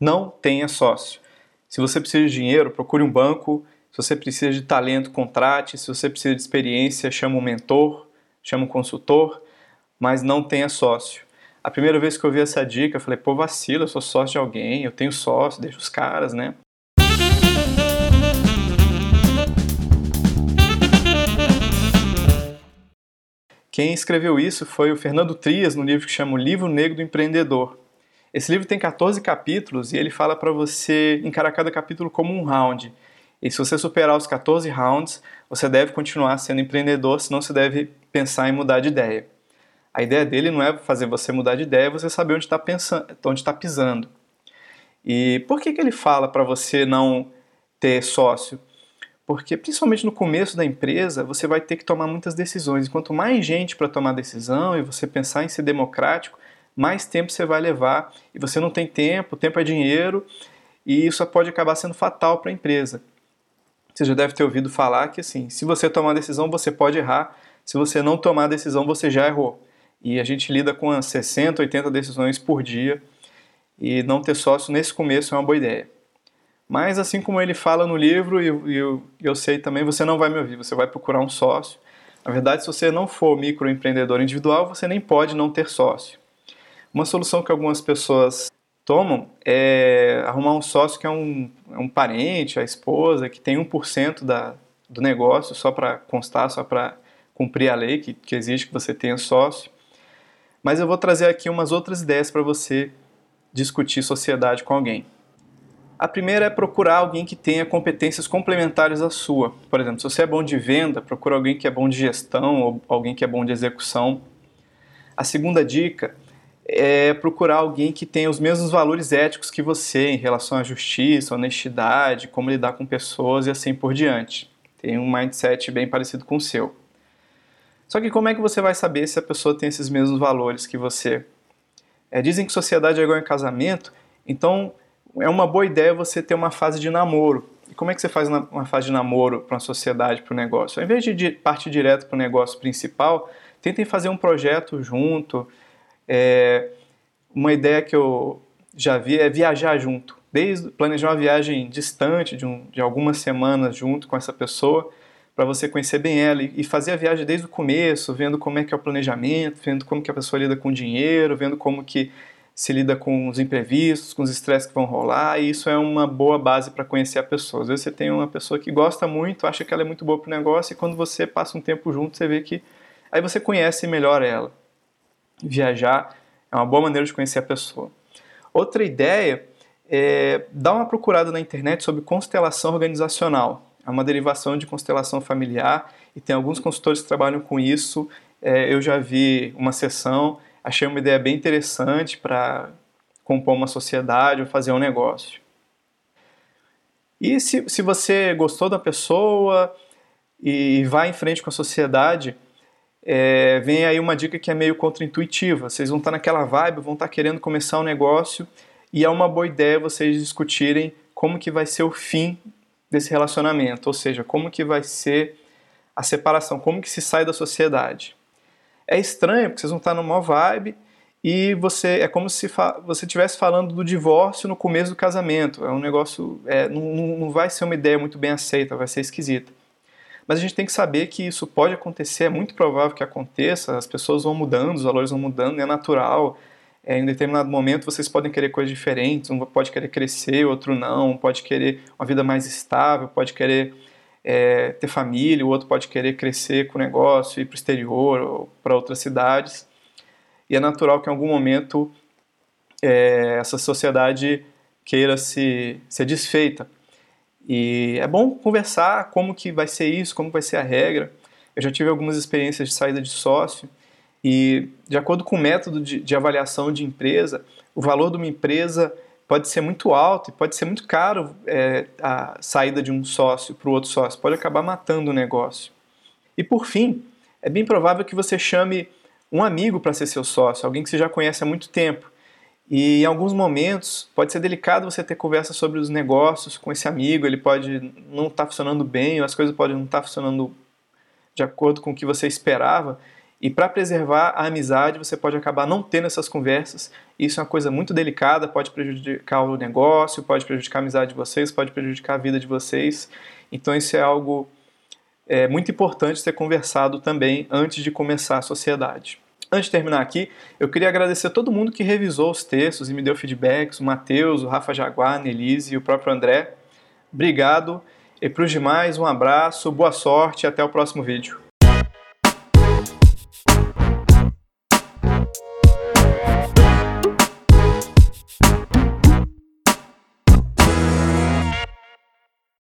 Não tenha sócio. Se você precisa de dinheiro, procure um banco. Se você precisa de talento, contrate. Se você precisa de experiência, chama um mentor, chama um consultor, mas não tenha sócio. A primeira vez que eu vi essa dica, eu falei, pô, vacila, eu sou sócio de alguém, eu tenho sócio, deixa os caras, né? Quem escreveu isso foi o Fernando Trias, no livro que chama O Livro Negro do Empreendedor. Esse livro tem 14 capítulos e ele fala para você encarar cada capítulo como um round. E se você superar os 14 rounds, você deve continuar sendo empreendedor, senão você deve pensar em mudar de ideia. A ideia dele não é fazer você mudar de ideia, é você saber onde está está pisando. E por que, que ele fala para você não ter sócio? Porque, principalmente no começo da empresa, você vai ter que tomar muitas decisões. E quanto mais gente para tomar decisão e você pensar em ser democrático, mais tempo você vai levar. E você não tem tempo, tempo é dinheiro, e isso pode acabar sendo fatal para a empresa. Você já deve ter ouvido falar que, assim, se você tomar decisão, você pode errar. Se você não tomar decisão, você já errou. E a gente lida com 60, 80 decisões por dia. E não ter sócio nesse começo é uma boa ideia. Mas assim como ele fala no livro, e eu, eu, sei também, você não vai me ouvir, você vai procurar um sócio. Na verdade, se você não for microempreendedor individual, você nem pode não ter sócio. Uma solução que algumas pessoas tomam é arrumar um sócio que é um, é um parente, a esposa, que tem 1% da, do negócio, só para constar, só para cumprir a lei que, que exige que você tenha sócio. Mas eu vou trazer aqui umas outras ideias para você discutir sociedade com alguém. A primeira é procurar alguém que tenha competências complementares à sua. Por exemplo, se você é bom de venda, procura alguém que é bom de gestão ou alguém que é bom de execução. A segunda dica é procurar alguém que tenha os mesmos valores éticos que você em relação à justiça, honestidade, como lidar com pessoas e assim por diante. Tem um mindset bem parecido com o seu. Só que como é que você vai saber se a pessoa tem esses mesmos valores que você? É, dizem que sociedade é igual em casamento, então é uma boa ideia você ter uma fase de namoro. E como é que você faz uma fase de namoro para uma sociedade, para o negócio? Ao invés de partir direto para o negócio principal, tentem fazer um projeto junto. É, uma ideia que eu já vi é viajar junto. Desde planejar uma viagem distante, de, um, de algumas semanas junto com essa pessoa, para você conhecer bem ela e fazer a viagem desde o começo, vendo como é que é o planejamento, vendo como que a pessoa lida com dinheiro, vendo como que se lida com os imprevistos, com os estresses que vão rolar, e isso é uma boa base para conhecer a pessoa. Às vezes você tem uma pessoa que gosta muito, acha que ela é muito boa para o negócio, e quando você passa um tempo junto, você vê que aí você conhece melhor ela. Viajar é uma boa maneira de conhecer a pessoa. Outra ideia é dar uma procurada na internet sobre constelação organizacional. É uma derivação de constelação familiar e tem alguns consultores que trabalham com isso. É, eu já vi uma sessão achei uma ideia bem interessante para compor uma sociedade ou fazer um negócio. E se, se você gostou da pessoa e vai em frente com a sociedade, é, vem aí uma dica que é meio contraintuitiva. Vocês vão estar naquela vibe, vão estar querendo começar um negócio e é uma boa ideia vocês discutirem como que vai ser o fim desse relacionamento, ou seja, como que vai ser a separação, como que se sai da sociedade é estranho, porque vocês vão estar numa vibe e você é como se você estivesse falando do divórcio no começo do casamento. É um negócio, é, não, não vai ser uma ideia muito bem aceita, vai ser esquisita. Mas a gente tem que saber que isso pode acontecer, é muito provável que aconteça, as pessoas vão mudando, os valores vão mudando, é natural. É, em determinado momento vocês podem querer coisas diferentes, um pode querer crescer, outro não, pode querer uma vida mais estável, pode querer é, ter família, o outro pode querer crescer com o negócio, ir para o exterior ou para outras cidades. E é natural que em algum momento é, essa sociedade queira se ser desfeita. E é bom conversar como que vai ser isso, como vai ser a regra. Eu já tive algumas experiências de saída de sócio e, de acordo com o método de, de avaliação de empresa, o valor de uma empresa pode ser muito alto e pode ser muito caro é, a saída de um sócio para o outro sócio, pode acabar matando o negócio. E por fim, é bem provável que você chame um amigo para ser seu sócio, alguém que você já conhece há muito tempo. E em alguns momentos pode ser delicado você ter conversa sobre os negócios com esse amigo, ele pode não estar tá funcionando bem, ou as coisas podem não estar tá funcionando de acordo com o que você esperava. E para preservar a amizade, você pode acabar não tendo essas conversas. Isso é uma coisa muito delicada, pode prejudicar o negócio, pode prejudicar a amizade de vocês, pode prejudicar a vida de vocês. Então isso é algo é, muito importante ser conversado também antes de começar a sociedade. Antes de terminar aqui, eu queria agradecer a todo mundo que revisou os textos e me deu feedbacks, o Matheus, o Rafa Jaguar, a Nelise e o próprio André. Obrigado. E para os demais, um abraço, boa sorte e até o próximo vídeo.